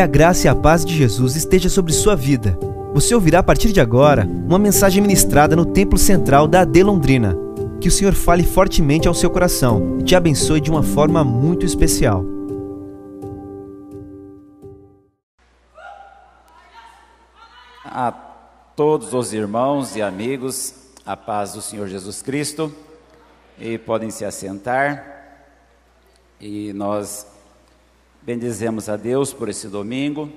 Que a graça e a paz de Jesus esteja sobre sua vida. Você ouvirá a partir de agora uma mensagem ministrada no Templo Central da AD Londrina. Que o Senhor fale fortemente ao seu coração e te abençoe de uma forma muito especial. A todos os irmãos e amigos, a paz do Senhor Jesus Cristo, e podem se assentar. E nós bendizemos a Deus por esse domingo,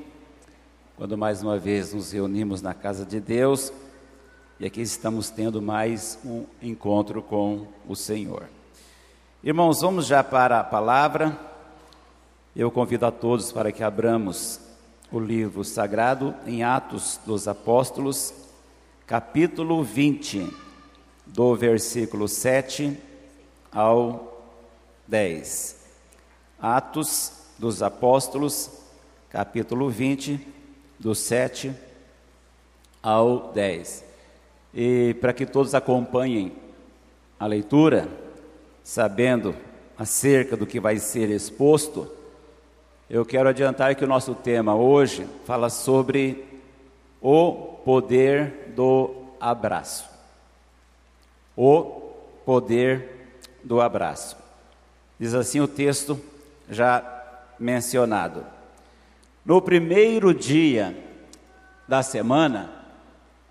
quando mais uma vez nos reunimos na casa de Deus, e aqui estamos tendo mais um encontro com o Senhor. Irmãos, vamos já para a palavra. Eu convido a todos para que abramos o livro sagrado em Atos dos Apóstolos, capítulo 20, do versículo 7 ao 10. Atos dos Apóstolos, capítulo 20, do 7 ao 10. E para que todos acompanhem a leitura, sabendo acerca do que vai ser exposto, eu quero adiantar que o nosso tema hoje fala sobre o poder do abraço. O poder do abraço. Diz assim o texto já mencionado. No primeiro dia da semana,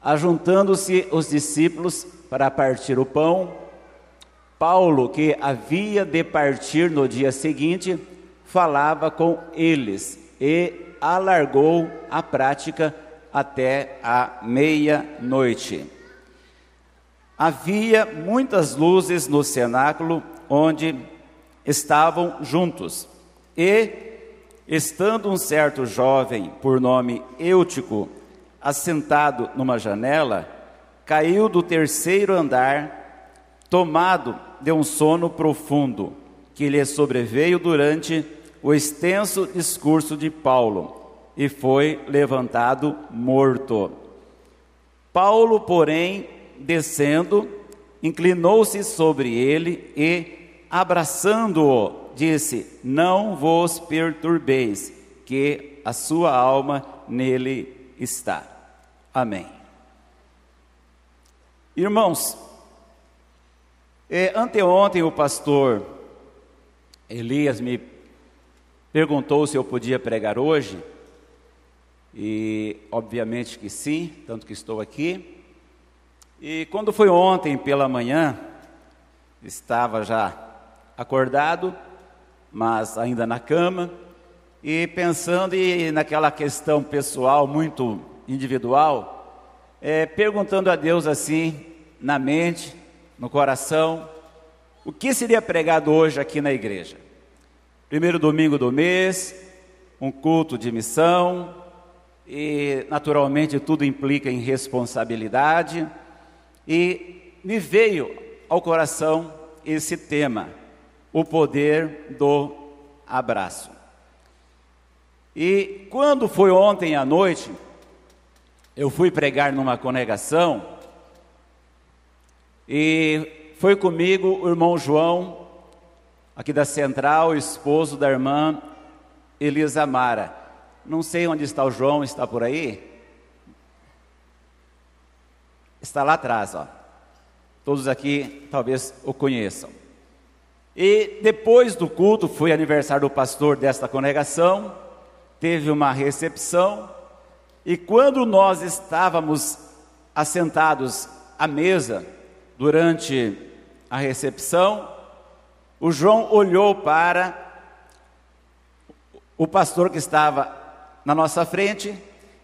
ajuntando-se os discípulos para partir o pão, Paulo, que havia de partir no dia seguinte, falava com eles e alargou a prática até a meia-noite. Havia muitas luzes no cenáculo onde estavam juntos, e, estando um certo jovem, por nome Eutico, assentado numa janela, caiu do terceiro andar, tomado de um sono profundo, que lhe sobreveio durante o extenso discurso de Paulo e foi levantado morto. Paulo, porém, descendo, inclinou-se sobre ele e, abraçando-o, disse: Não vos perturbeis, que a sua alma nele está. Amém. Irmãos, eh, anteontem o pastor Elias me perguntou se eu podia pregar hoje, e obviamente que sim, tanto que estou aqui. E quando foi ontem pela manhã, estava já acordado, mas ainda na cama, e pensando e naquela questão pessoal muito individual, é, perguntando a Deus assim, na mente, no coração, o que seria pregado hoje aqui na igreja? Primeiro domingo do mês, um culto de missão, e naturalmente tudo implica em responsabilidade, e me veio ao coração esse tema, o poder do abraço. E quando foi ontem à noite, eu fui pregar numa congregação, e foi comigo o irmão João, aqui da Central, esposo da irmã Elisa Mara. Não sei onde está o João, está por aí? Está lá atrás, ó. Todos aqui talvez o conheçam. E depois do culto, foi aniversário do pastor desta congregação, teve uma recepção, e quando nós estávamos assentados à mesa durante a recepção, o João olhou para o pastor que estava na nossa frente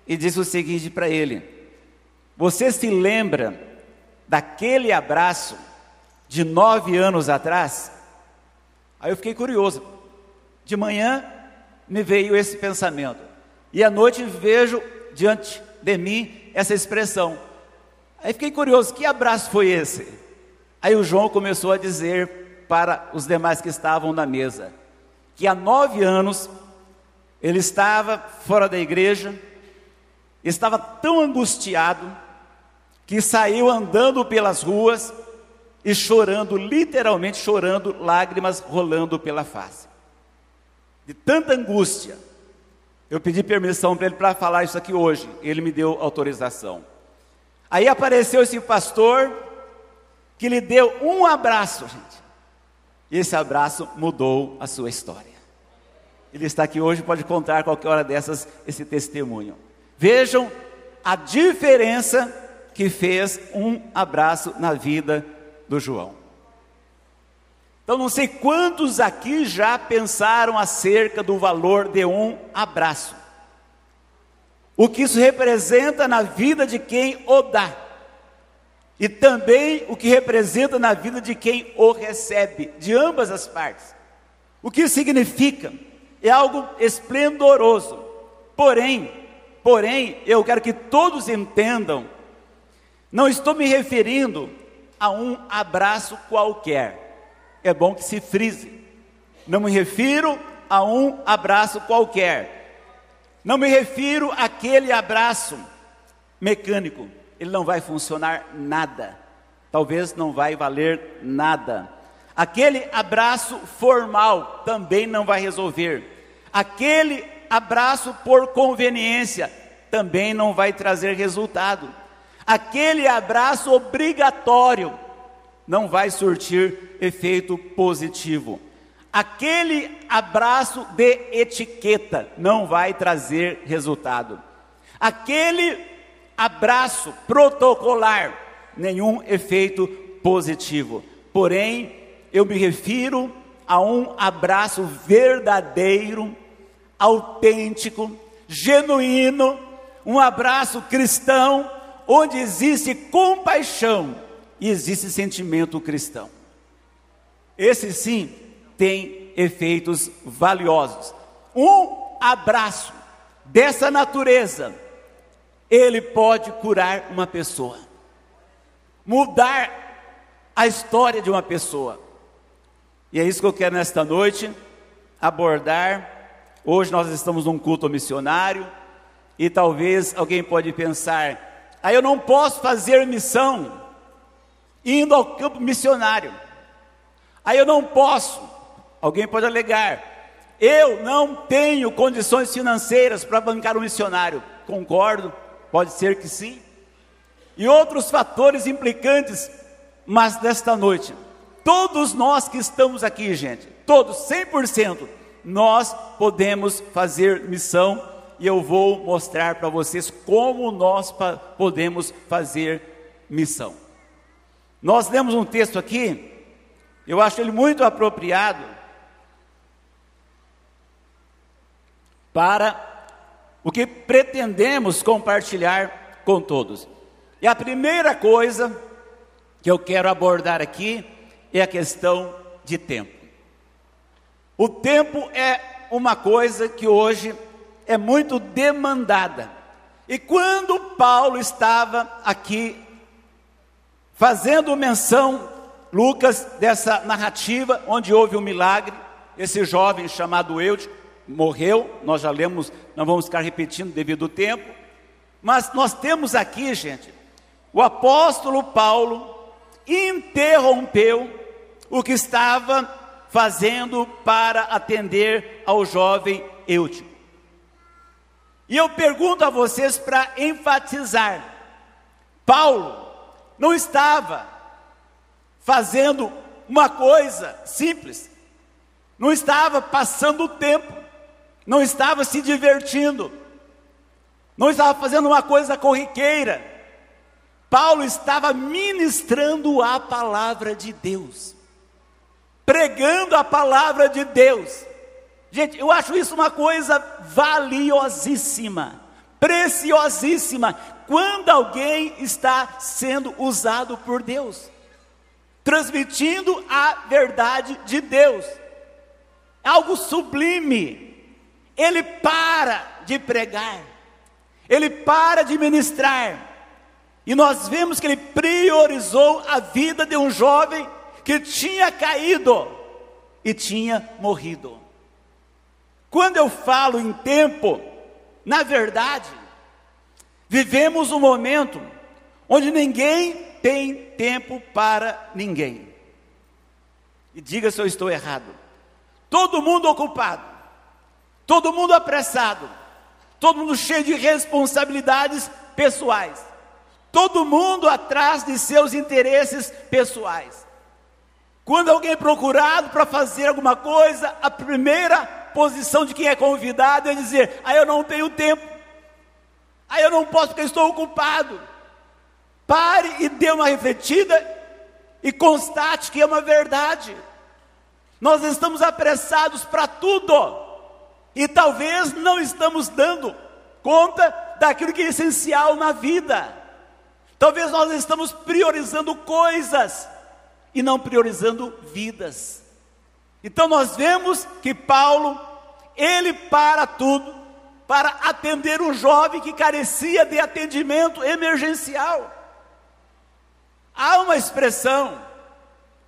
e disse o seguinte para ele: Você se lembra daquele abraço de nove anos atrás? Aí eu fiquei curioso. De manhã me veio esse pensamento, e à noite vejo diante de mim essa expressão. Aí fiquei curioso: que abraço foi esse? Aí o João começou a dizer para os demais que estavam na mesa, que há nove anos ele estava fora da igreja, estava tão angustiado que saiu andando pelas ruas e chorando, literalmente chorando, lágrimas rolando pela face. De tanta angústia. Eu pedi permissão para ele para falar isso aqui hoje. Ele me deu autorização. Aí apareceu esse pastor que lhe deu um abraço, gente. E esse abraço mudou a sua história. Ele está aqui hoje, pode contar qualquer hora dessas esse testemunho. Vejam a diferença que fez um abraço na vida do João. Então, não sei quantos aqui já pensaram acerca do valor de um abraço. O que isso representa na vida de quem o dá. E também o que representa na vida de quem o recebe, de ambas as partes. O que isso significa? É algo esplendoroso. Porém, porém, eu quero que todos entendam, não estou me referindo a um abraço qualquer é bom que se frise. Não me refiro a um abraço qualquer. Não me refiro àquele abraço mecânico. Ele não vai funcionar nada. Talvez não vai valer nada. Aquele abraço formal também não vai resolver. Aquele abraço por conveniência também não vai trazer resultado. Aquele abraço obrigatório não vai surtir efeito positivo. Aquele abraço de etiqueta não vai trazer resultado. Aquele abraço protocolar, nenhum efeito positivo. Porém, eu me refiro a um abraço verdadeiro, autêntico, genuíno, um abraço cristão, onde existe compaixão e existe sentimento cristão. Esse sim tem efeitos valiosos. Um abraço dessa natureza, ele pode curar uma pessoa, mudar a história de uma pessoa. E é isso que eu quero nesta noite abordar. Hoje nós estamos num culto missionário e talvez alguém pode pensar: "Ah, eu não posso fazer missão indo ao campo missionário. Aí eu não posso, alguém pode alegar, eu não tenho condições financeiras para bancar um missionário. Concordo, pode ser que sim. E outros fatores implicantes, mas nesta noite, todos nós que estamos aqui, gente, todos, 100%, nós podemos fazer missão e eu vou mostrar para vocês como nós podemos fazer missão. Nós lemos um texto aqui, eu acho ele muito apropriado para o que pretendemos compartilhar com todos. E a primeira coisa que eu quero abordar aqui é a questão de tempo. O tempo é uma coisa que hoje é muito demandada. E quando Paulo estava aqui fazendo menção, Lucas, dessa narrativa onde houve um milagre, esse jovem chamado Eude morreu, nós já lemos, não vamos ficar repetindo devido ao tempo, mas nós temos aqui, gente, o apóstolo Paulo interrompeu o que estava fazendo para atender ao jovem Eutico. E eu pergunto a vocês para enfatizar: Paulo não estava fazendo uma coisa simples, não estava passando o tempo, não estava se divertindo, não estava fazendo uma coisa corriqueira. Paulo estava ministrando a palavra de Deus, pregando a palavra de Deus. Gente, eu acho isso uma coisa valiosíssima, preciosíssima quando alguém está sendo usado por Deus, transmitindo a verdade de Deus, algo sublime. Ele para de pregar, ele para de ministrar, e nós vemos que ele priorizou a vida de um jovem que tinha caído e tinha morrido. Quando eu falo em tempo, na verdade, Vivemos um momento onde ninguém tem tempo para ninguém. E diga se eu estou errado. Todo mundo ocupado, todo mundo apressado, todo mundo cheio de responsabilidades pessoais, todo mundo atrás de seus interesses pessoais. Quando alguém é procurado para fazer alguma coisa, a primeira posição de quem é convidado é dizer: Ah, eu não tenho tempo, ah, eu não posso porque estou ocupado. Pare e dê uma refletida e constate que é uma verdade. Nós estamos apressados para tudo e talvez não estamos dando conta daquilo que é essencial na vida. Talvez nós estamos priorizando coisas e não priorizando vidas. Então nós vemos que Paulo, ele para tudo para atender um jovem que carecia de atendimento emergencial. Há uma expressão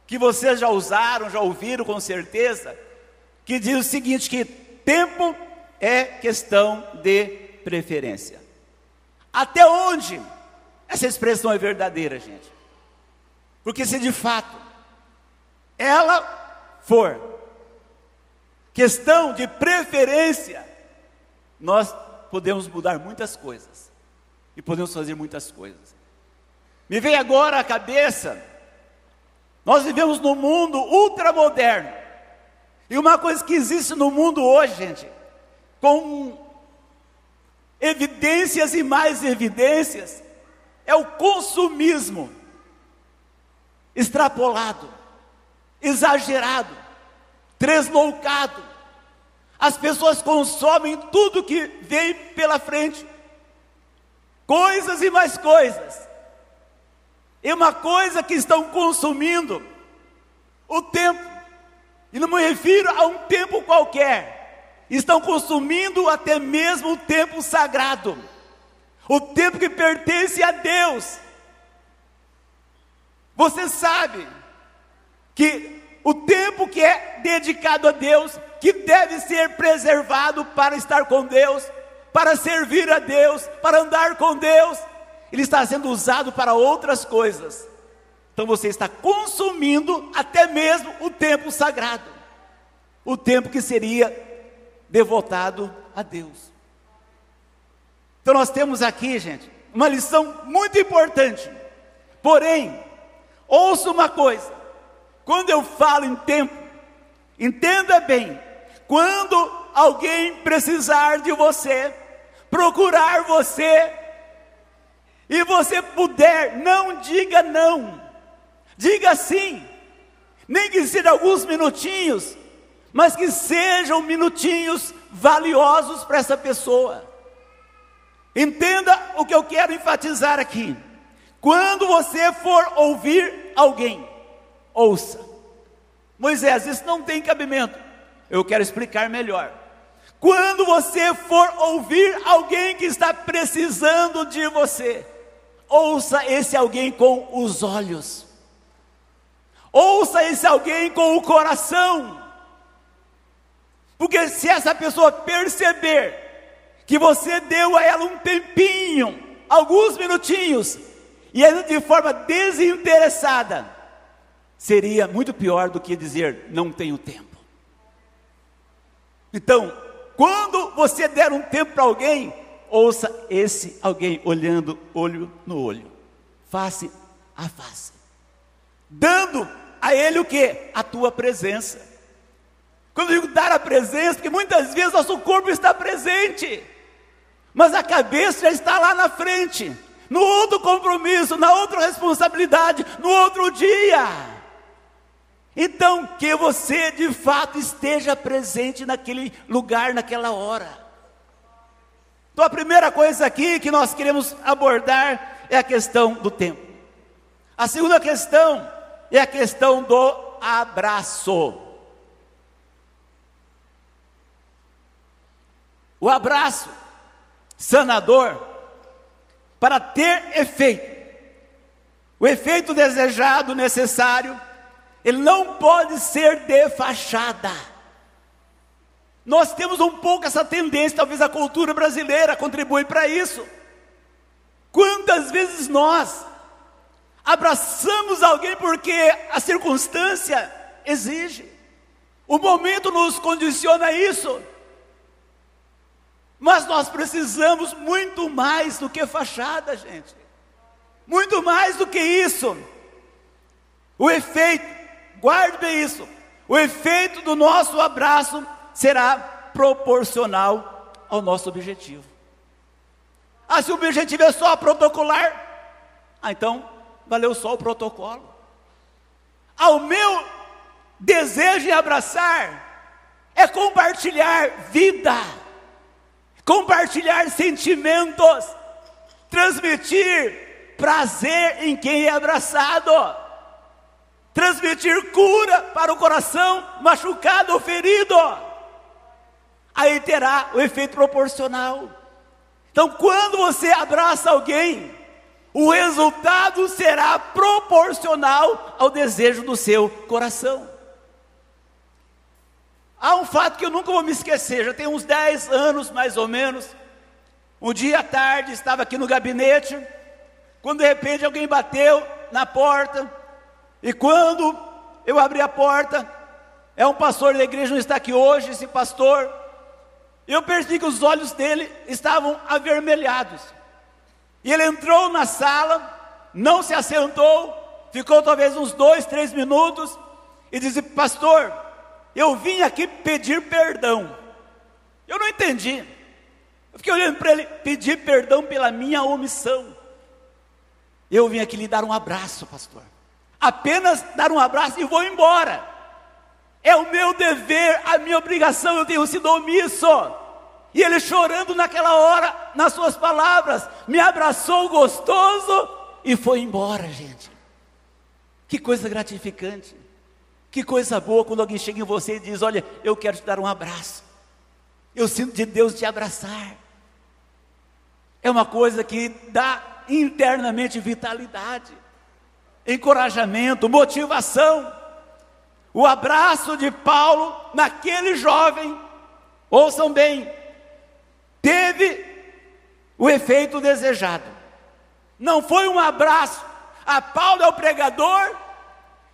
que vocês já usaram, já ouviram com certeza, que diz o seguinte: que tempo é questão de preferência. Até onde essa expressão é verdadeira, gente? Porque se de fato ela for questão de preferência, nós podemos mudar muitas coisas e podemos fazer muitas coisas. Me vem agora à cabeça, nós vivemos num mundo ultramoderno. E uma coisa que existe no mundo hoje, gente, com evidências e mais evidências, é o consumismo extrapolado, exagerado, tresloucado. As pessoas consomem tudo que vem pela frente, coisas e mais coisas. E uma coisa que estão consumindo o tempo, e não me refiro a um tempo qualquer, estão consumindo até mesmo o tempo sagrado, o tempo que pertence a Deus. Você sabe que o tempo que é dedicado a Deus, que deve ser preservado para estar com Deus, para servir a Deus, para andar com Deus, ele está sendo usado para outras coisas. Então você está consumindo até mesmo o tempo sagrado, o tempo que seria devotado a Deus. Então nós temos aqui, gente, uma lição muito importante. Porém, ouça uma coisa: quando eu falo em tempo, entenda bem, quando alguém precisar de você, procurar você, e você puder, não diga não, diga sim, nem que seja alguns minutinhos, mas que sejam minutinhos valiosos para essa pessoa. Entenda o que eu quero enfatizar aqui. Quando você for ouvir alguém, ouça. Moisés, isso não tem cabimento. Eu quero explicar melhor. Quando você for ouvir alguém que está precisando de você, Ouça esse alguém com os olhos. Ouça esse alguém com o coração. Porque se essa pessoa perceber que você deu a ela um tempinho, alguns minutinhos, e ela de forma desinteressada, seria muito pior do que dizer não tenho tempo. Então, quando você der um tempo para alguém, ouça esse alguém olhando olho no olho, face a face, dando a ele o que? A tua presença. Quando eu digo dar a presença, porque muitas vezes nosso corpo está presente, mas a cabeça já está lá na frente, no outro compromisso, na outra responsabilidade, no outro dia. Então, que você de fato esteja presente naquele lugar, naquela hora. Então, a primeira coisa aqui que nós queremos abordar é a questão do tempo. A segunda questão é a questão do abraço. O abraço sanador, para ter efeito, o efeito desejado, necessário, ele não pode ser de fachada. Nós temos um pouco essa tendência, talvez a cultura brasileira contribui para isso. Quantas vezes nós abraçamos alguém porque a circunstância exige, o momento nos condiciona isso. Mas nós precisamos muito mais do que fachada, gente. Muito mais do que isso. O efeito, guarde isso. O efeito do nosso abraço será proporcional ao nosso objetivo. Ah, se o objetivo é só protocolar, ah, então valeu só o protocolo. Ao meu desejo em abraçar é compartilhar vida, compartilhar sentimentos, transmitir prazer em quem é abraçado, transmitir cura para o coração machucado ou ferido. Aí terá o efeito proporcional. Então, quando você abraça alguém, o resultado será proporcional ao desejo do seu coração. Há um fato que eu nunca vou me esquecer, já tem uns 10 anos mais ou menos. Um dia à tarde, estava aqui no gabinete, quando de repente alguém bateu na porta, e quando eu abri a porta, é um pastor da igreja, não está aqui hoje, esse pastor, eu percebi que os olhos dele estavam avermelhados. E ele entrou na sala, não se assentou, ficou talvez uns dois, três minutos, e disse: Pastor, eu vim aqui pedir perdão. Eu não entendi. Eu fiquei olhando para ele, pedir perdão pela minha omissão. Eu vim aqui lhe dar um abraço, pastor. Apenas dar um abraço e vou embora. É o meu dever, a minha obrigação, eu tenho sido omisso. E ele chorando naquela hora, nas suas palavras, me abraçou gostoso e foi embora, gente. Que coisa gratificante. Que coisa boa quando alguém chega em você e diz: Olha, eu quero te dar um abraço. Eu sinto de Deus te abraçar. É uma coisa que dá internamente vitalidade, encorajamento, motivação. O abraço de Paulo naquele jovem, ouçam bem, teve o efeito desejado. Não foi um abraço. A Paulo é o pregador,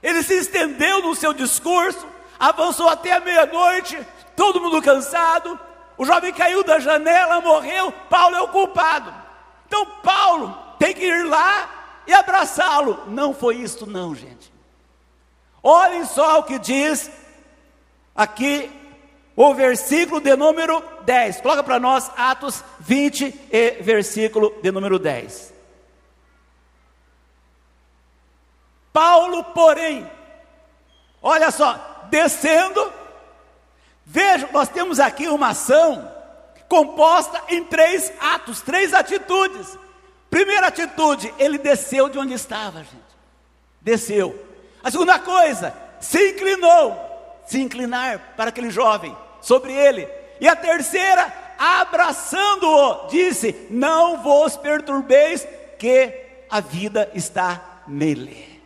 ele se estendeu no seu discurso, avançou até a meia-noite, todo mundo cansado. O jovem caiu da janela, morreu. Paulo é o culpado. Então, Paulo tem que ir lá e abraçá-lo. Não foi isso, não, gente. Olhem só o que diz aqui o versículo de número 10. Coloca para nós Atos 20 e versículo de número 10. Paulo, porém, olha só, descendo, veja, nós temos aqui uma ação composta em três atos, três atitudes. Primeira atitude, ele desceu de onde estava, gente. Desceu. A segunda coisa, se inclinou, se inclinar para aquele jovem, sobre ele. E a terceira, abraçando-o, disse: Não vos perturbeis, que a vida está nele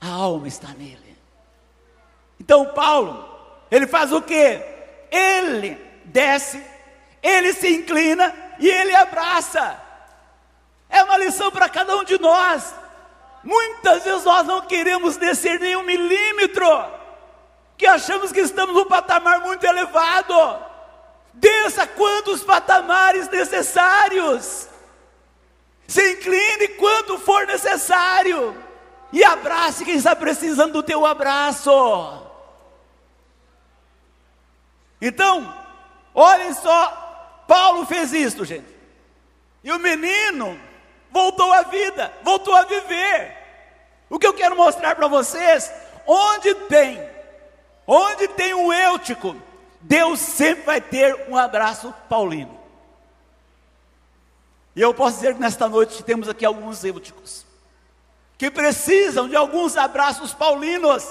a alma está nele. Então Paulo, ele faz o que? Ele desce, ele se inclina e ele abraça. É uma lição para cada um de nós. Muitas vezes nós não queremos descer nem um milímetro, que achamos que estamos num patamar muito elevado. Desça quantos patamares necessários. Se incline quanto for necessário e abrace quem está precisando do teu abraço. Então, olhem só, Paulo fez isso, gente. E o menino voltou à vida, voltou a viver. O que eu quero mostrar para vocês, onde tem, onde tem um eutico, Deus sempre vai ter um abraço paulino. E eu posso dizer que nesta noite temos aqui alguns euticos que precisam de alguns abraços paulinos.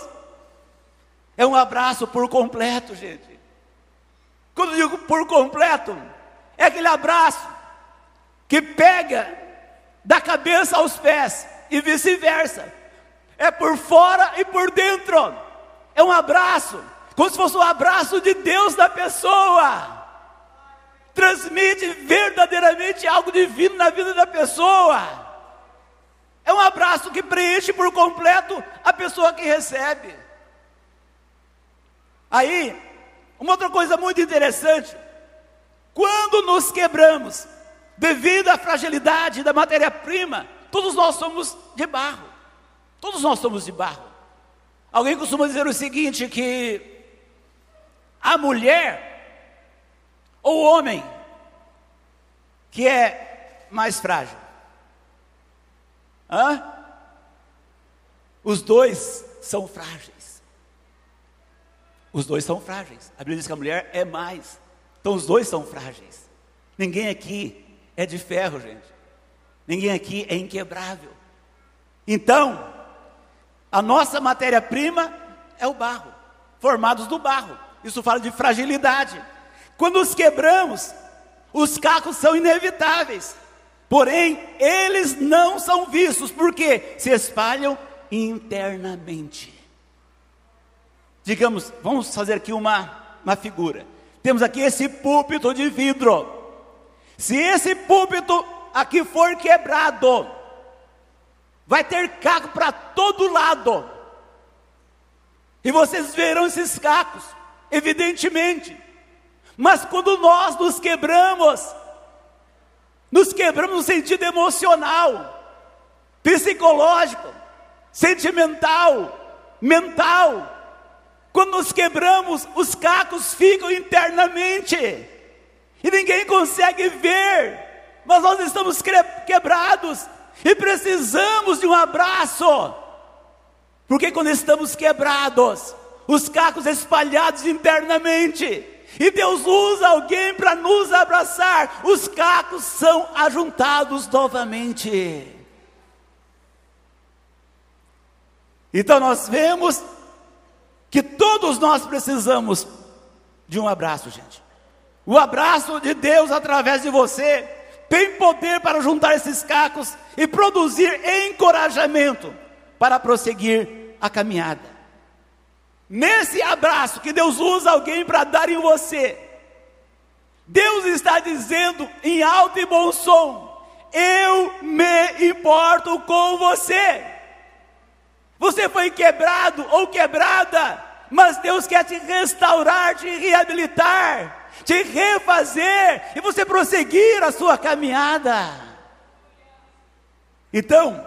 É um abraço por completo, gente. Quando digo por completo, é aquele abraço que pega da cabeça aos pés e vice-versa. É por fora e por dentro. É um abraço, como se fosse um abraço de Deus da pessoa. Transmite verdadeiramente algo divino na vida da pessoa. É um abraço que preenche por completo a pessoa que recebe. Aí, uma outra coisa muito interessante, quando nos quebramos, devido à fragilidade da matéria-prima, todos nós somos de barro. Todos nós somos de barro. Alguém costuma dizer o seguinte: que a mulher ou o homem que é mais frágil? Hã? Os dois são frágeis. Os dois são frágeis. A Bíblia diz que a mulher é mais. Então os dois são frágeis. Ninguém aqui é de ferro, gente. Ninguém aqui é inquebrável. Então, a nossa matéria-prima é o barro, formados do barro. Isso fala de fragilidade. Quando os quebramos, os cacos são inevitáveis. Porém, eles não são vistos, porque se espalham internamente. Digamos, vamos fazer aqui uma, uma figura. Temos aqui esse púlpito de vidro. Se esse púlpito aqui for quebrado, vai ter caco para todo lado. E vocês verão esses cacos, evidentemente. Mas quando nós nos quebramos, nos quebramos no sentido emocional, psicológico, sentimental, mental. Quando nos quebramos, os cacos ficam internamente e ninguém consegue ver, mas nós estamos quebrados e precisamos de um abraço, porque quando estamos quebrados, os cacos espalhados internamente, e Deus usa alguém para nos abraçar, os cacos são ajuntados novamente. Então nós vemos que todos nós precisamos de um abraço, gente. O abraço de Deus através de você tem poder para juntar esses cacos e produzir encorajamento para prosseguir a caminhada. Nesse abraço que Deus usa alguém para dar em você, Deus está dizendo em alto e bom som: Eu me importo com você. Você foi quebrado ou quebrada, mas Deus quer te restaurar, te reabilitar te refazer e você prosseguir a sua caminhada. Então,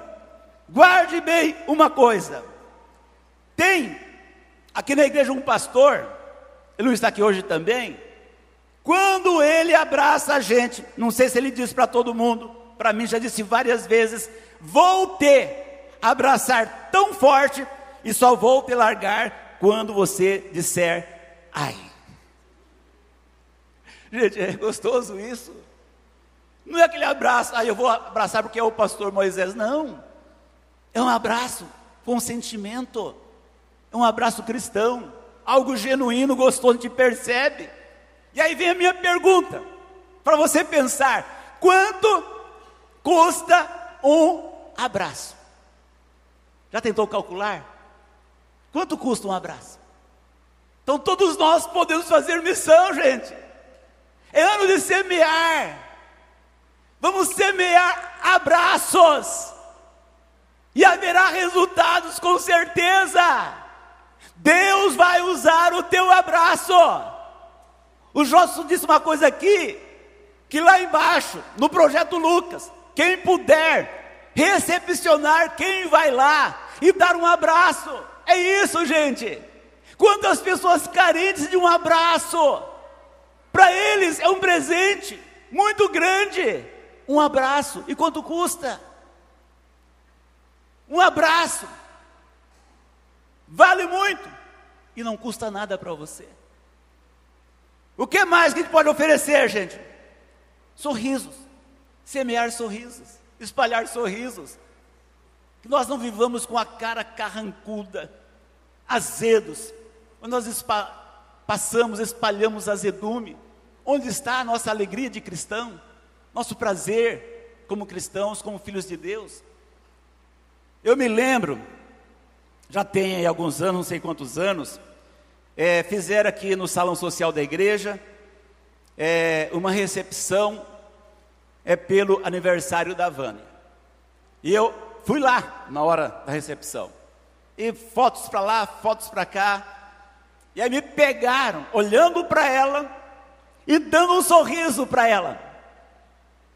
guarde bem uma coisa: tem aqui na igreja um pastor, ele não está aqui hoje também. Quando ele abraça a gente, não sei se ele diz para todo mundo, para mim já disse várias vezes: vou te abraçar tão forte e só vou te largar quando você disser ai. Gente, é gostoso isso. Não é aquele abraço, ah, eu vou abraçar porque é o pastor Moisés. Não. É um abraço com sentimento. É um abraço cristão. Algo genuíno, gostoso, te percebe. E aí vem a minha pergunta, para você pensar: quanto custa um abraço? Já tentou calcular? Quanto custa um abraço? Então todos nós podemos fazer missão, gente. É ano de semear. Vamos semear abraços. E haverá resultados com certeza. Deus vai usar o teu abraço. O Josso disse uma coisa aqui, que lá embaixo, no projeto Lucas, quem puder recepcionar quem vai lá e dar um abraço. É isso, gente. Quantas pessoas carentes de um abraço. Para eles é um presente muito grande. Um abraço. E quanto custa? Um abraço. Vale muito. E não custa nada para você. O que mais que a gente pode oferecer, gente? Sorrisos. Semear sorrisos. Espalhar sorrisos. Que nós não vivamos com a cara carrancuda, azedos. Quando nós passamos, espalhamos azedume. Onde está a nossa alegria de cristão? Nosso prazer como cristãos, como filhos de Deus? Eu me lembro, já tem aí alguns anos, não sei quantos anos, é, fizeram aqui no salão social da igreja é, uma recepção é pelo aniversário da Vânia. E eu fui lá na hora da recepção. E fotos para lá, fotos para cá. E aí me pegaram, olhando para ela, e dando um sorriso para ela.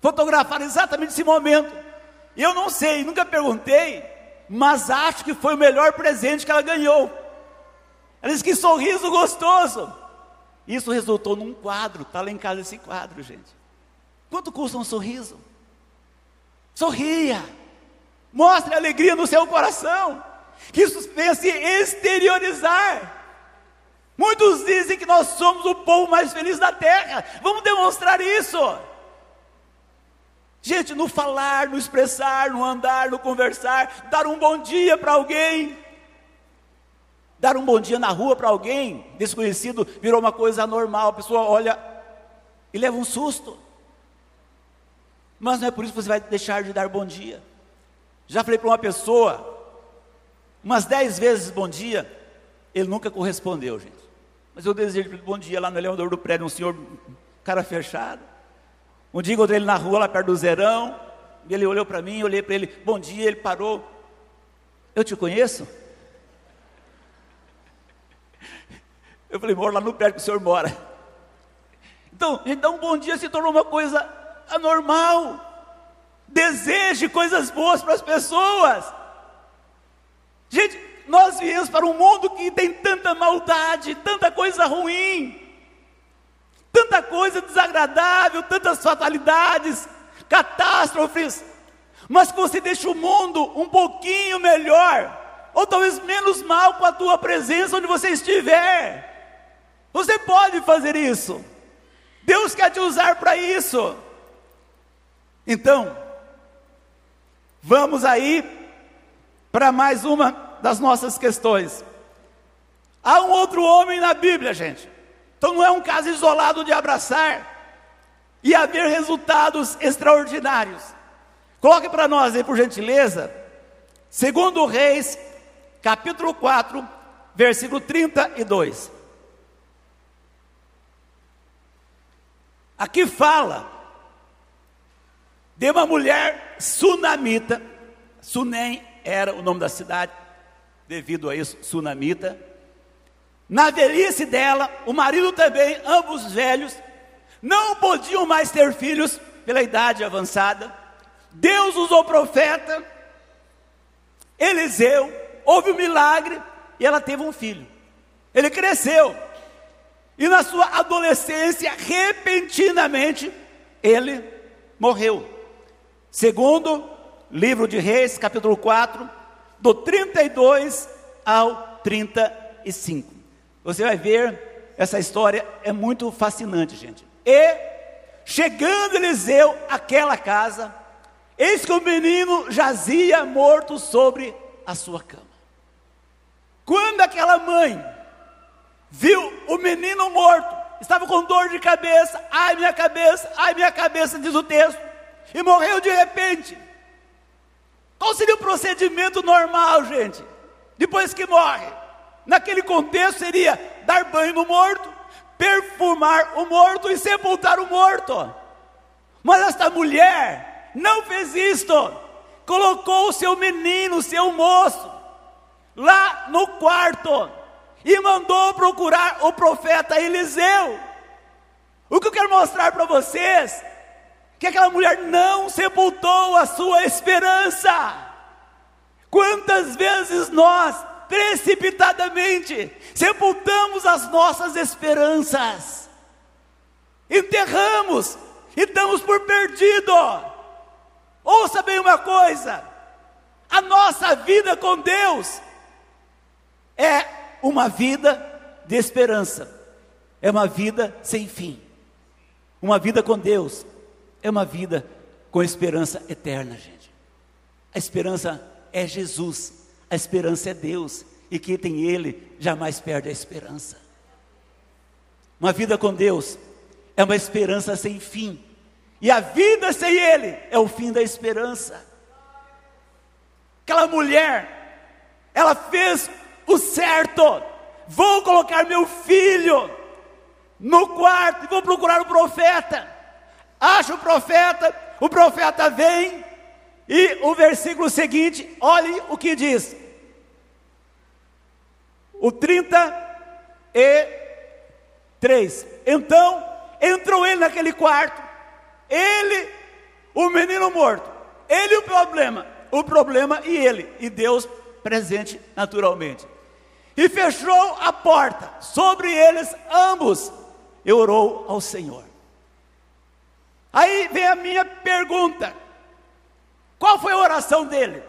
Fotografaram exatamente esse momento. Eu não sei, nunca perguntei, mas acho que foi o melhor presente que ela ganhou. Ela disse que sorriso gostoso. Isso resultou num quadro, está lá em casa esse quadro, gente. Quanto custa um sorriso? Sorria, mostre alegria no seu coração, que isso venha se exteriorizar. Muitos dizem que nós somos o povo mais feliz da terra, vamos demonstrar isso. Gente, no falar, no expressar, no andar, no conversar, dar um bom dia para alguém, Dar um bom dia na rua para alguém desconhecido virou uma coisa normal. A pessoa olha e leva um susto. Mas não é por isso que você vai deixar de dar bom dia. Já falei para uma pessoa, umas dez vezes bom dia, ele nunca correspondeu, gente. Mas eu desejo ele bom dia lá no elevador do prédio, um senhor, cara fechado. Um dia encontrei ele na rua, lá perto do Zerão, ele olhou para mim, eu olhei para ele, bom dia, ele parou. Eu te conheço? Eu falei, moro lá no prédio que o senhor mora. Então, então um bom dia se tornou uma coisa anormal. Deseje coisas boas para as pessoas. Gente, nós viemos para um mundo que tem tanta maldade, tanta coisa ruim, tanta coisa desagradável, tantas fatalidades, catástrofes. Mas que você deixa o mundo um pouquinho melhor, ou talvez menos mal com a tua presença onde você estiver. Você pode fazer isso. Deus quer te usar para isso. Então, vamos aí para mais uma das nossas questões. Há um outro homem na Bíblia, gente. Então não é um caso isolado de abraçar e haver resultados extraordinários. Coloque para nós aí, por gentileza, segundo Reis, capítulo 4, versículo 32. Aqui fala de uma mulher sunamita. Sunem era o nome da cidade, devido a isso, sunamita. Na velhice dela, o marido também, ambos velhos, não podiam mais ter filhos pela idade avançada. Deus usou o profeta Eliseu, houve um milagre e ela teve um filho. Ele cresceu, e na sua adolescência, repentinamente, ele morreu. Segundo livro de Reis, capítulo 4, do 32 ao 35. Você vai ver, essa história é muito fascinante, gente. E, chegando Eliseu àquela casa, eis que o menino jazia morto sobre a sua cama. Quando aquela mãe viu o menino morto, estava com dor de cabeça, ai minha cabeça, ai minha cabeça, diz o texto, e morreu de repente. Qual seria o procedimento normal, gente? Depois que morre? Naquele contexto seria dar banho no morto, perfumar o morto e sepultar o morto. Mas esta mulher não fez isto. Colocou o seu menino, o seu moço, lá no quarto e mandou procurar o profeta Eliseu. O que eu quero mostrar para vocês que aquela mulher não sepultou a sua esperança. Quantas vezes nós precipitadamente sepultamos as nossas esperanças, enterramos e damos por perdido. Ouça bem uma coisa: a nossa vida com Deus é uma vida de esperança, é uma vida sem fim. Uma vida com Deus é uma vida com esperança eterna, gente. A esperança é Jesus, a esperança é Deus, e quem tem Ele jamais perde a esperança. Uma vida com Deus é uma esperança sem fim, e a vida sem Ele é o fim da esperança. Aquela mulher, ela fez o certo. Vou colocar meu filho no quarto e vou procurar o profeta. Acha o profeta, o profeta vem e o versículo seguinte, olhe o que diz. O 33. Então entrou ele naquele quarto, ele, o menino morto, ele o problema, o problema e ele, e Deus presente naturalmente. E fechou a porta sobre eles ambos, e orou ao Senhor. Aí vem a minha pergunta: qual foi a oração dele?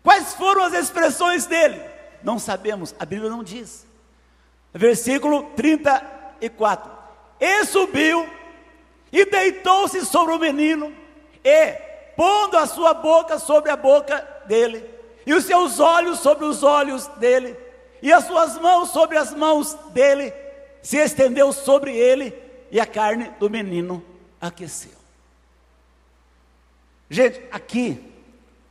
Quais foram as expressões dele? Não sabemos, a Bíblia não diz. Versículo 34. E subiu e deitou-se sobre o menino e, pondo a sua boca sobre a boca dele, e os seus olhos sobre os olhos dele, e as suas mãos sobre as mãos dele, se estendeu sobre ele, e a carne do menino aqueceu. Gente, aqui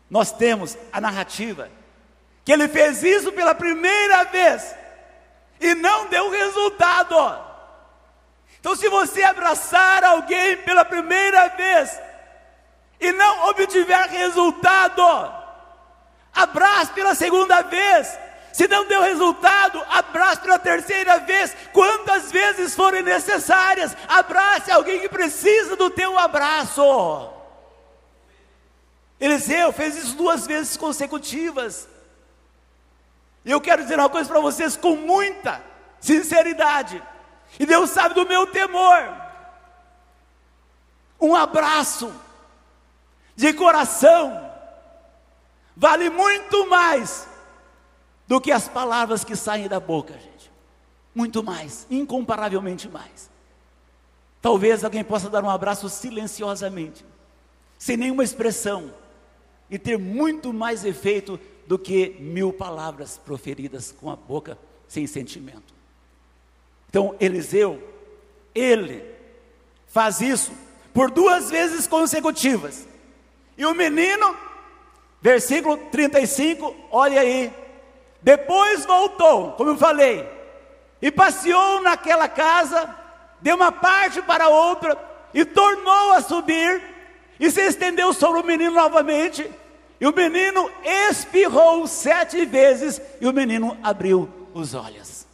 nós temos a narrativa que ele fez isso pela primeira vez e não deu resultado. Então, se você abraçar alguém pela primeira vez e não obtiver resultado, abrace pela segunda vez. Se não deu resultado, abrace pela terceira vez, quantas vezes forem necessárias. Abrace alguém que precisa do teu abraço. Eliseu fez isso duas vezes consecutivas. E eu quero dizer uma coisa para vocês com muita sinceridade. E Deus sabe do meu temor. Um abraço de coração vale muito mais do que as palavras que saem da boca, gente. Muito mais, incomparavelmente mais. Talvez alguém possa dar um abraço silenciosamente, sem nenhuma expressão e ter muito mais efeito do que mil palavras proferidas com a boca sem sentimento. Então, Eliseu, ele faz isso por duas vezes consecutivas. E o menino, versículo 35, olha aí. Depois voltou, como eu falei, e passeou naquela casa, deu uma parte para outra, e tornou a subir, e se estendeu sobre o menino novamente, e o menino espirrou sete vezes e o menino abriu os olhos.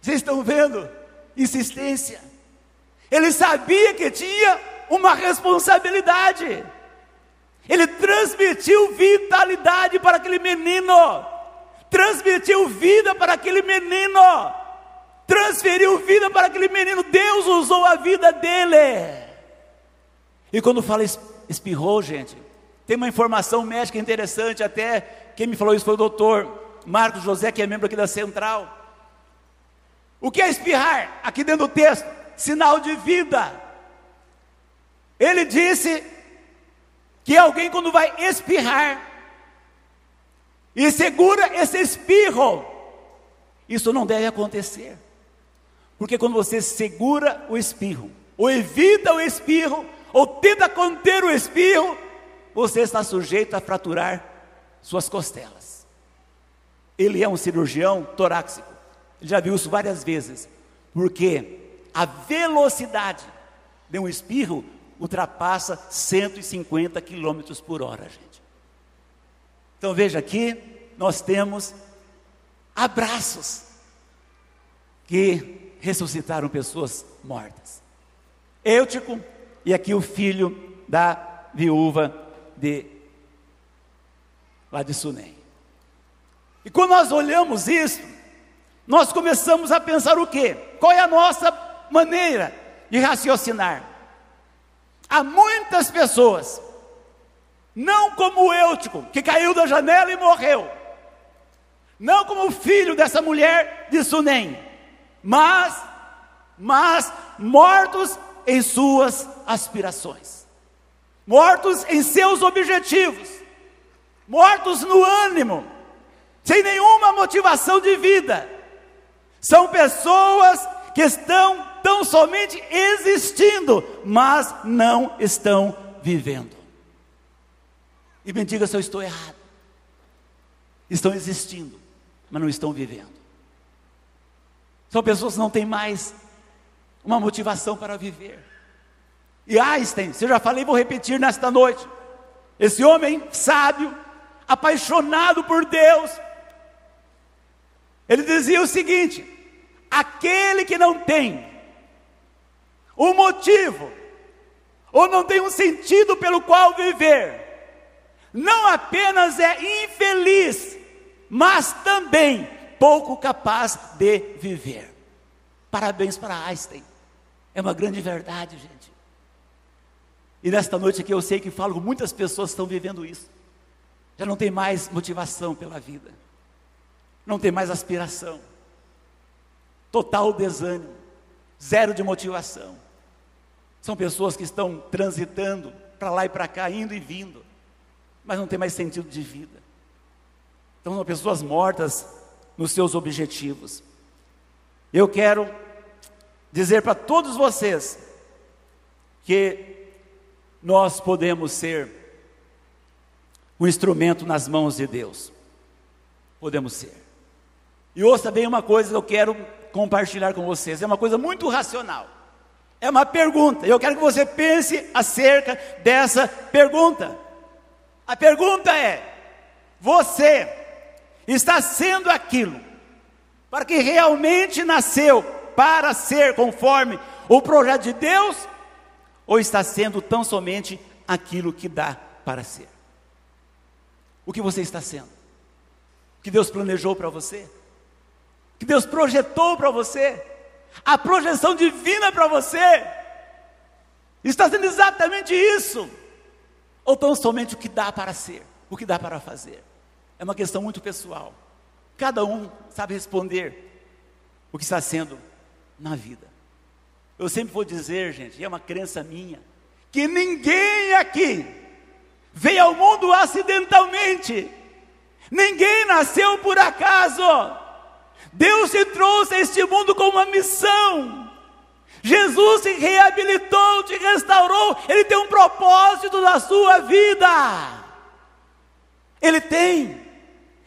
Vocês estão vendo? Insistência. Ele sabia que tinha uma responsabilidade. Ele transmitiu vitalidade para aquele menino. Transmitiu vida para aquele menino. Transferiu vida para aquele menino. Deus usou a vida dele. E quando fala espirrou, gente. Tem uma informação médica interessante, até quem me falou isso foi o doutor Marcos José, que é membro aqui da Central. O que é espirrar? Aqui dentro do texto, sinal de vida. Ele disse que alguém quando vai espirrar e segura esse espirro, isso não deve acontecer. Porque quando você segura o espirro, ou evita o espirro, ou tenta conter o espirro, você está sujeito a fraturar suas costelas. Ele é um cirurgião torácico, ele já viu isso várias vezes, porque a velocidade de um espirro ultrapassa 150 quilômetros por hora, gente. Então veja aqui, nós temos abraços que ressuscitaram pessoas mortas. Eutico e aqui o filho da viúva de lá de Sunem. E quando nós olhamos isso, nós começamos a pensar o quê? Qual é a nossa maneira de raciocinar? Há muitas pessoas, não como o Eutico, que caiu da janela e morreu, não como o filho dessa mulher de Sunem, mas, mas mortos em suas aspirações, mortos em seus objetivos, mortos no ânimo, sem nenhuma motivação de vida. São pessoas que estão tão somente existindo, mas não estão vivendo. E me diga se eu estou errado. Estão existindo, mas não estão vivendo. São pessoas que não têm mais uma motivação para viver. E Einstein, se eu já falei, vou repetir nesta noite. Esse homem sábio, apaixonado por Deus, ele dizia o seguinte: aquele que não tem um motivo, ou não tem um sentido pelo qual viver, não apenas é infeliz, mas também pouco capaz de viver. Parabéns para Einstein. É uma grande verdade, gente. E nesta noite aqui eu sei que falo com muitas pessoas que estão vivendo isso. Já não tem mais motivação pela vida. Não tem mais aspiração. Total desânimo. Zero de motivação. São pessoas que estão transitando para lá e para cá, indo e vindo, mas não tem mais sentido de vida. Então são pessoas mortas nos seus objetivos. Eu quero dizer para todos vocês que nós podemos ser um instrumento nas mãos de Deus. Podemos ser. E ouça bem uma coisa que eu quero compartilhar com vocês, é uma coisa muito racional. É uma pergunta, eu quero que você pense acerca dessa pergunta. A pergunta é: você está sendo aquilo para que realmente nasceu para ser conforme o projeto de Deus, ou está sendo tão somente aquilo que dá para ser? O que você está sendo? O que Deus planejou para você? O que Deus projetou para você? A projeção divina para você está sendo exatamente isso, ou tão somente o que dá para ser, o que dá para fazer. É uma questão muito pessoal. Cada um sabe responder o que está sendo na vida. Eu sempre vou dizer, gente, e é uma crença minha, que ninguém aqui veio ao mundo acidentalmente. Ninguém nasceu por acaso. Deus se trouxe a este mundo com uma missão. Jesus se reabilitou, te restaurou. Ele tem um propósito na sua vida. Ele tem.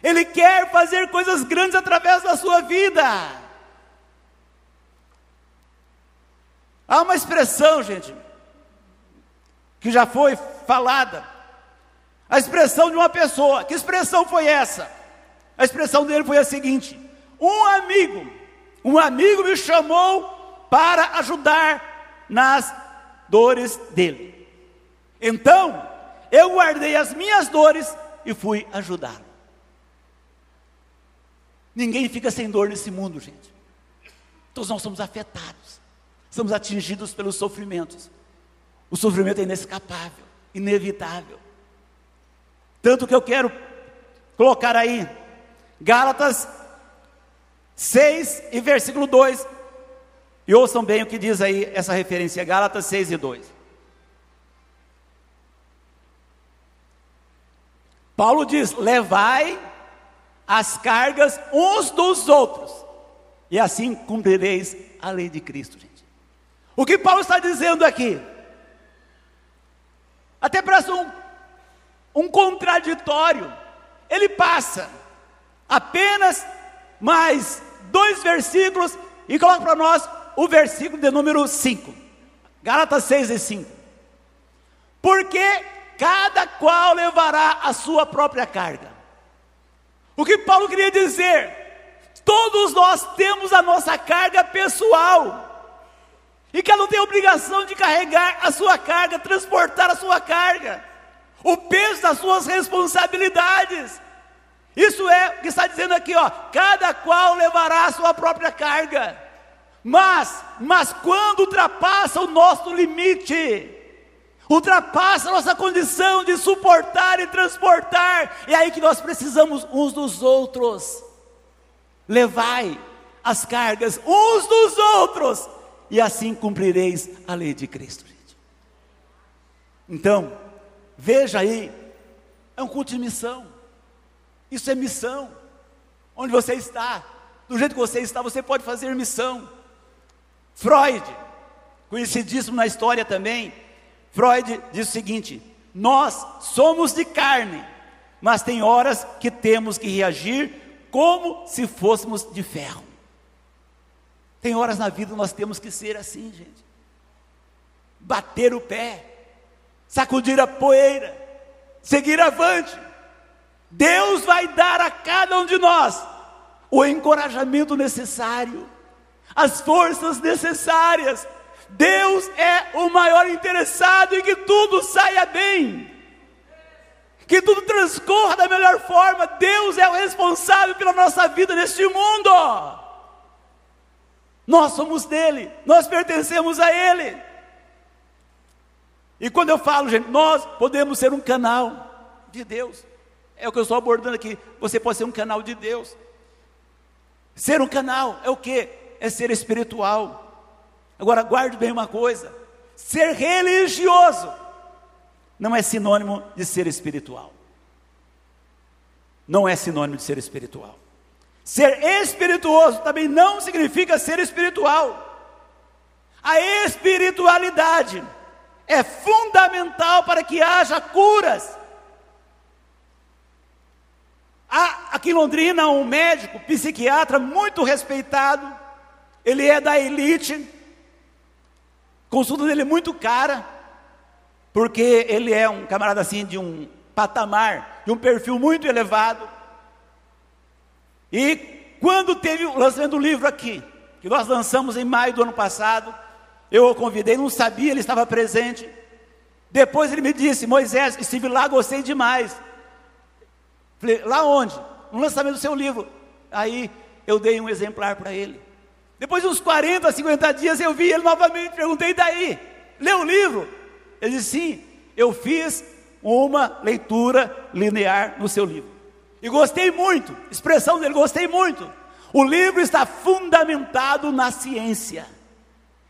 Ele quer fazer coisas grandes através da sua vida. Há uma expressão, gente, que já foi falada. A expressão de uma pessoa. Que expressão foi essa? A expressão dele foi a seguinte: um amigo, um amigo me chamou para ajudar nas dores dele. Então, eu guardei as minhas dores e fui ajudá-lo. Ninguém fica sem dor nesse mundo, gente. Todos nós somos afetados, somos atingidos pelos sofrimentos. O sofrimento é inescapável, inevitável. Tanto que eu quero colocar aí, Gálatas 6 e versículo 2. E ouçam bem o que diz aí essa referência, Gálatas 6 e 2. Paulo diz: levai as cargas uns dos outros, e assim cumprireis a lei de Cristo, gente. O que Paulo está dizendo aqui? Até parece um, um contraditório. Ele passa apenas mais dois versículos e coloca para nós o versículo de número 5. Gálatas 6 e 5. Porque cada qual levará a sua própria carga. O que Paulo queria dizer? Todos nós temos a nossa carga pessoal. E cada um tem a obrigação de carregar a sua carga, transportar a sua carga, o peso das suas responsabilidades. Isso é o que está dizendo aqui, ó. Cada qual levará a sua própria carga. Mas, mas quando ultrapassa o nosso limite, ultrapassa a nossa condição de suportar e transportar, é aí que nós precisamos uns dos outros. Levai as cargas uns dos outros, e assim cumprireis a lei de Cristo. Gente. Então, veja aí, é um culto de missão. Isso é missão. Onde você está, do jeito que você está, você pode fazer missão. Freud, conhecidíssimo na história também, Freud diz o seguinte: nós somos de carne, mas tem horas que temos que reagir como se fôssemos de ferro. Tem horas na vida nós temos que ser assim, gente. Bater o pé, sacudir a poeira, seguir avante. Deus vai dar a cada um de nós o encorajamento necessário, as forças necessárias. Deus é o maior interessado em que tudo saia bem, que tudo transcorra da melhor forma. Deus é o responsável pela nossa vida neste mundo. Nós somos dele, nós pertencemos a ele. E quando eu falo, gente, nós podemos ser um canal de Deus. É o que eu estou abordando aqui. Você pode ser um canal de Deus. Ser um canal é o que? É ser espiritual. Agora guarde bem uma coisa: ser religioso não é sinônimo de ser espiritual. Não é sinônimo de ser espiritual. Ser espirituoso também não significa ser espiritual. A espiritualidade é fundamental para que haja curas. Há aqui em Londrina um médico, psiquiatra muito respeitado, ele é da elite, consulta dele é muito cara, porque ele é um camarada assim de um patamar, de um perfil muito elevado. E quando teve o lançamento do livro aqui, que nós lançamos em maio do ano passado, eu o convidei, não sabia, ele estava presente. Depois ele me disse: Moisés, estive lá, gostei demais. Falei, lá onde? No lançamento do seu livro. Aí eu dei um exemplar para ele. Depois de uns 40, 50 dias eu vi ele novamente, perguntei daí, leu o livro? Ele disse, sim, eu fiz uma leitura linear no seu livro. E gostei muito, expressão dele, gostei muito. O livro está fundamentado na ciência.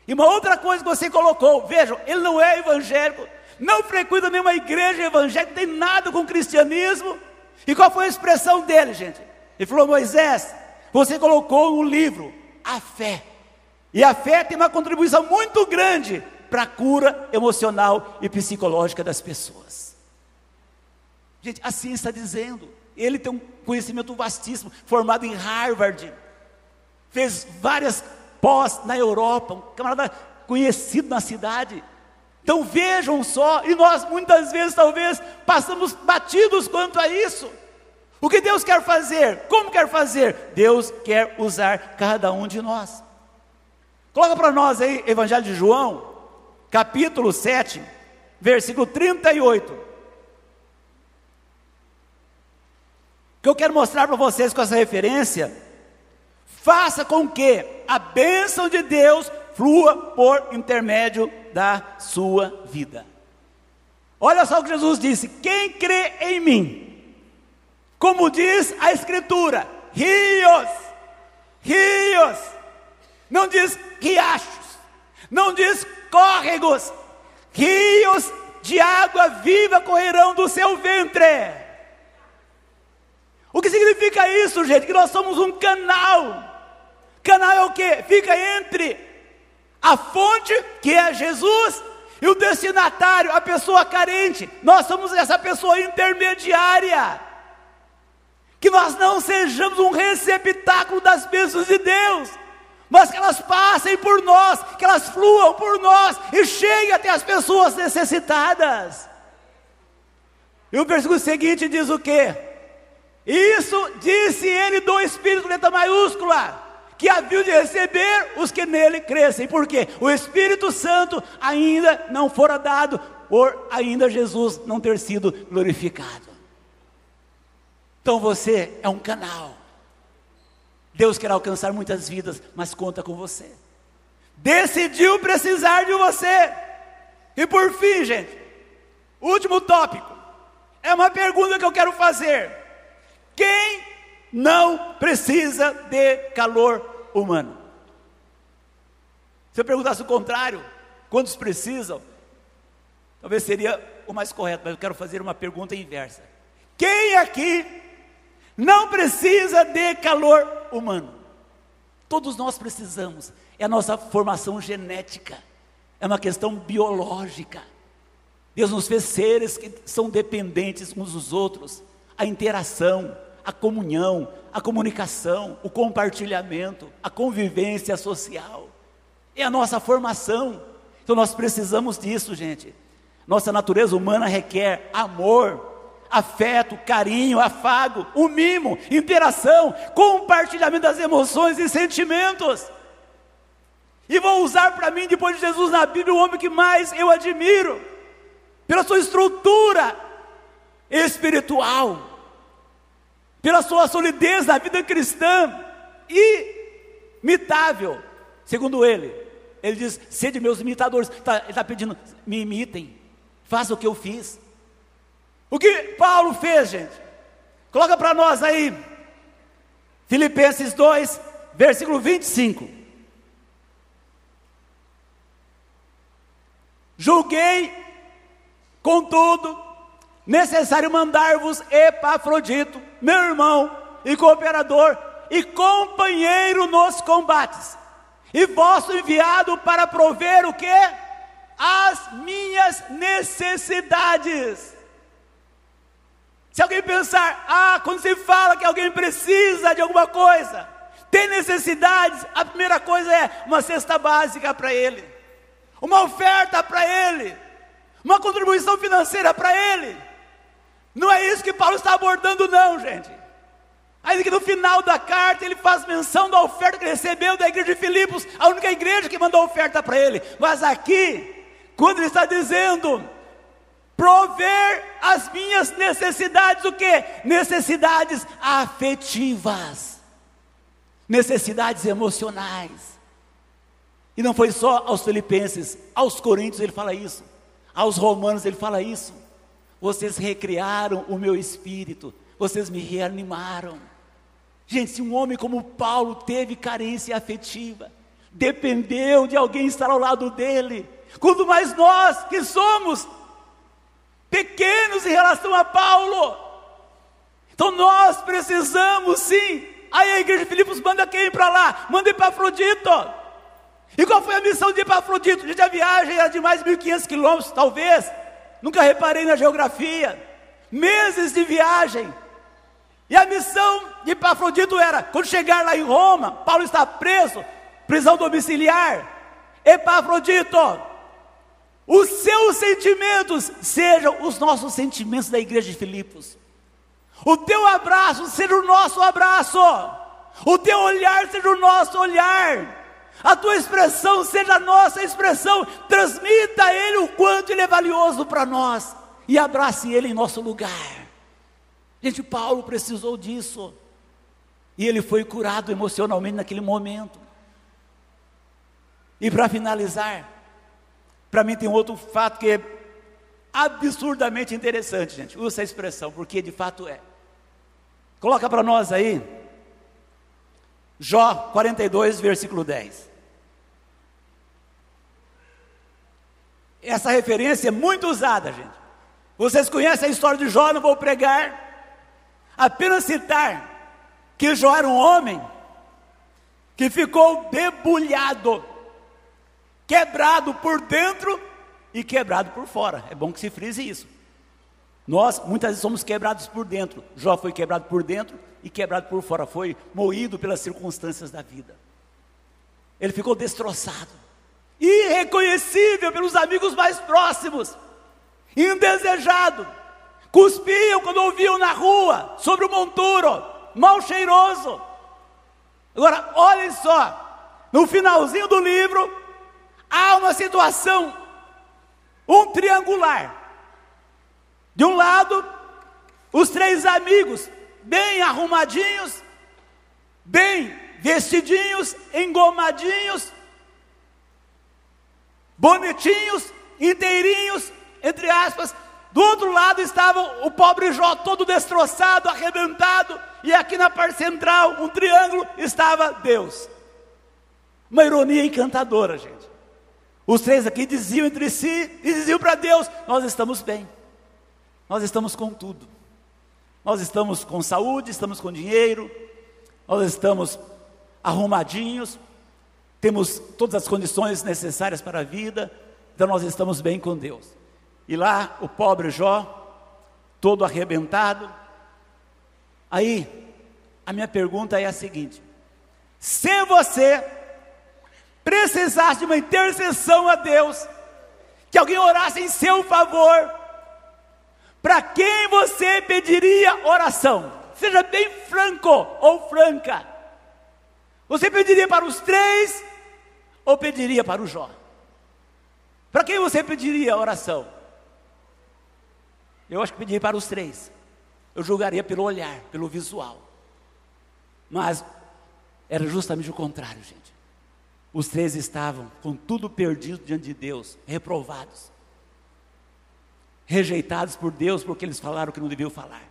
E uma outra coisa que você colocou, vejam, ele não é evangélico, não frequenta nenhuma igreja evangélica, tem nada com cristianismo, e qual foi a expressão dele, gente? Ele falou: Moisés, você colocou no livro a fé. E a fé tem uma contribuição muito grande para a cura emocional e psicológica das pessoas. Gente, assim está dizendo. Ele tem um conhecimento vastíssimo, formado em Harvard, fez várias pós na Europa, um camarada conhecido na cidade. Então vejam só, e nós muitas vezes talvez passamos batidos quanto a isso. O que Deus quer fazer? Como quer fazer? Deus quer usar cada um de nós. Coloca para nós aí, Evangelho de João, capítulo 7, versículo 38. O que eu quero mostrar para vocês com essa referência, faça com que a bênção de Deus flua por intermédio da sua vida. Olha só o que Jesus disse: quem crê em mim, como diz a Escritura, rios, rios, não diz riachos, não diz córregos, rios de água viva correrão do seu ventre. O que significa isso, gente? Que nós somos um canal. Canal é o que? Fica entre a fonte, que é Jesus, e o destinatário, a pessoa carente. Nós somos essa pessoa intermediária. Que nós não sejamos um receptáculo das bênçãos de Deus, mas que elas passem por nós, que elas fluam por nós e cheguem até as pessoas necessitadas. E o versículo seguinte diz o quê? Isso disse ele do Espírito, letra maiúscula que haviam de receber os que nele crescem, porque o Espírito Santo ainda não fora dado, por ainda Jesus não ter sido glorificado. Então você é um canal. Deus quer alcançar muitas vidas, mas conta com você. Decidiu precisar de você. E por fim, gente, último tópico. É uma pergunta que eu quero fazer. Quem não precisa de calor humano. Se eu perguntasse o contrário, quantos precisam? Talvez seria o mais correto, mas eu quero fazer uma pergunta inversa. Quem aqui não precisa de calor humano? Todos nós precisamos, é a nossa formação genética, é uma questão biológica. Deus nos fez seres que são dependentes uns dos outros, a interação, a comunhão, a comunicação, o compartilhamento, a convivência social. É a nossa formação. Então nós precisamos disso, gente. Nossa natureza humana requer amor, afeto, carinho, afago, o um mimo, interação, compartilhamento das emoções e sentimentos. E vou usar para mim, depois de Jesus na Bíblia, o homem que mais eu admiro, pela sua estrutura espiritual, pela sua solidez na vida cristã, imitável, segundo ele. Ele diz: sede meus imitadores. Tá, ele está pedindo: me imitem, faça o que eu fiz. O que Paulo fez, gente? Coloca para nós aí, Filipenses 2, versículo 25. Julguei, contudo, necessário mandar-vos Epafrodito, meu irmão e cooperador e companheiro nos combates, e vosso enviado para prover o que? As minhas necessidades. Se alguém pensar, ah, quando se fala que alguém precisa de alguma coisa, tem necessidades, a primeira coisa é uma cesta básica para ele, uma oferta para ele, uma contribuição financeira para ele. Não é isso que Paulo está abordando, não, gente. Ainda que no final da carta ele faz menção da oferta que recebeu da igreja de Filipos, a única igreja que mandou oferta para ele. Mas aqui, quando ele está dizendo, prover as minhas necessidades, o que? Necessidades afetivas, necessidades emocionais. E não foi só aos filipenses, aos coríntios ele fala isso, aos romanos ele fala isso. Vocês recriaram o meu espírito, vocês me reanimaram. Gente, se um homem como Paulo teve carência afetiva, dependeu de alguém estar ao lado dele, quando mais nós que somos pequenos em relação a Paulo. Então nós precisamos sim. Aí a igreja de Filipos manda quem para lá? Manda ir para Afrodito. E qual foi a missão de ir para Afrodito? Gente, a viagem era de mais de 1.500 quilômetros, talvez. Nunca reparei na geografia. Meses de viagem. E a missão de Epafrodito era, quando chegar lá em Roma, Paulo está preso, prisão domiciliar. Epafrodito, os seus sentimentos sejam os nossos sentimentos da igreja de Filipos. O teu abraço seja o nosso abraço. O teu olhar seja o nosso olhar. A tua expressão seja a nossa expressão. Transmita a Ele o quanto Ele é valioso para nós. E abrace Ele em nosso lugar. Gente, Paulo precisou disso. E ele foi curado emocionalmente naquele momento. E para finalizar, para mim tem outro fato que é absurdamente interessante, gente. Usa essa expressão, porque de fato é. Coloca para nós aí, Jó 42, versículo 10. Essa referência é muito usada, gente. Vocês conhecem a história de Jó, não vou pregar, apenas citar que Jó era um homem que ficou debulhado quebrado por dentro e quebrado por fora. É bom que se frise isso. Nós muitas vezes somos quebrados por dentro. Jó foi quebrado por dentro e quebrado por fora, foi moído pelas circunstâncias da vida. Ele ficou destroçado, irreconhecível pelos amigos mais próximos, indesejado. Cuspiam quando ouviam na rua, sobre o monturo, mal cheiroso. Agora, olhem só, no finalzinho do livro, há uma situação, um triangular. De um lado, os três amigos, bem arrumadinhos, bem vestidinhos, engomadinhos, bonitinhos, inteirinhos, entre aspas. Do outro lado estava o pobre Jó, todo destroçado, arrebentado, e aqui na parte central, um triângulo, estava Deus. Uma ironia encantadora, gente. Os três aqui diziam entre si e diziam para Deus: Nós estamos bem, nós estamos com tudo, nós estamos com saúde, estamos com dinheiro, nós estamos arrumadinhos, temos todas as condições necessárias para a vida, então nós estamos bem com Deus. E lá o pobre Jó, todo arrebentado. Aí, a minha pergunta é a seguinte: se você precisasse de uma intercessão a Deus, que alguém orasse em seu favor, para quem você pediria oração? Seja bem franco ou franca. Você pediria para os três, ou pediria para o Jó? Para quem você pediria oração? Eu acho que pediria para os três. Eu julgaria pelo olhar, pelo visual. Mas era justamente o contrário, gente. Os três estavam com tudo perdido diante de Deus, reprovados, rejeitados por Deus porque eles falaram o que não deviam falar.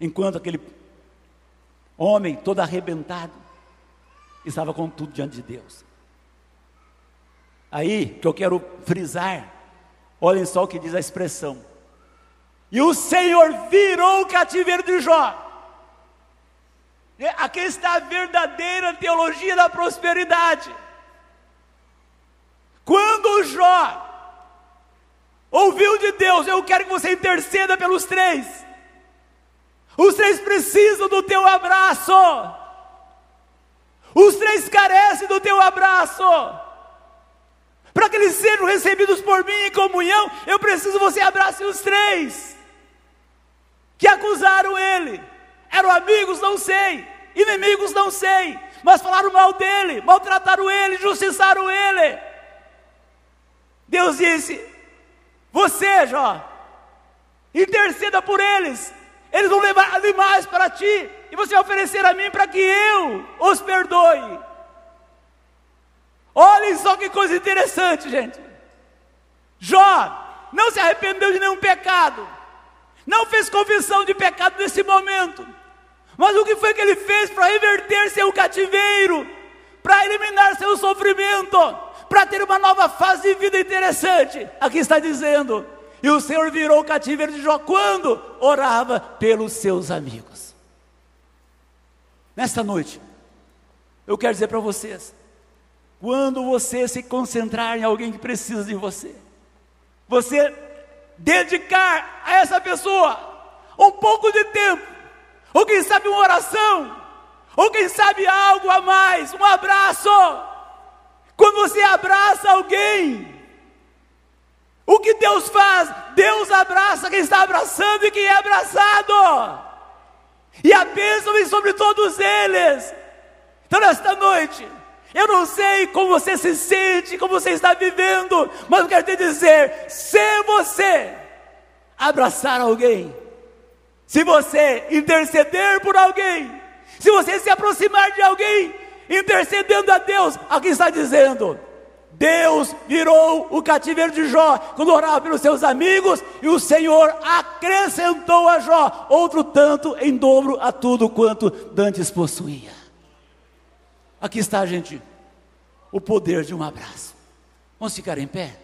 Enquanto aquele homem todo arrebentado estava com tudo diante de Deus. Aí que eu quero frisar, olhem só o que diz a expressão. E o Senhor virou o cativeiro de Jó. Aqui está a verdadeira teologia da prosperidade. Quando Jó ouviu de Deus, eu quero que você interceda pelos três. Os três precisam do teu abraço. Os três carecem do teu abraço. Para que eles sejam recebidos por mim em comunhão, eu preciso que você abrace os três que acusaram ele. Eram amigos, não sei. Inimigos, não sei. Mas falaram mal dele, maltrataram ele, justiçaram ele. Deus disse: Você, Jó, interceda por eles. Eles vão levar animais para ti. E você vai oferecer a mim para que eu os perdoe. Olhem só que coisa interessante, gente. Jó não se arrependeu de nenhum pecado. Não fez confissão de pecado nesse momento. Mas o que foi que ele fez para reverter seu cativeiro? Para eliminar seu sofrimento? Para ter uma nova fase de vida interessante? Aqui está dizendo: E o Senhor virou o cativeiro de Jó quando orava pelos seus amigos. Nesta noite, eu quero dizer para vocês: quando você se concentrar em alguém que precisa de você, você dedicar a essa pessoa um pouco de tempo, ou quem sabe uma oração, ou quem sabe algo a mais, um abraço. Quando você abraça alguém, o que Deus faz? Deus abraça quem está abraçando e quem é abraçado. E a bênção vem sobre todos eles. Então, nesta noite, eu não sei como você se sente, como você está vivendo, mas eu quero te dizer: se você abraçar alguém, se você interceder por alguém, se você se aproximar de alguém, intercedendo a Deus, aqui está dizendo: Deus virou o cativeiro de Jó quando orava pelos seus amigos, e o Senhor acrescentou a Jó outro tanto em dobro a tudo quanto dantes possuía. Aqui está, gente, o poder de um abraço. Vamos ficar em pé?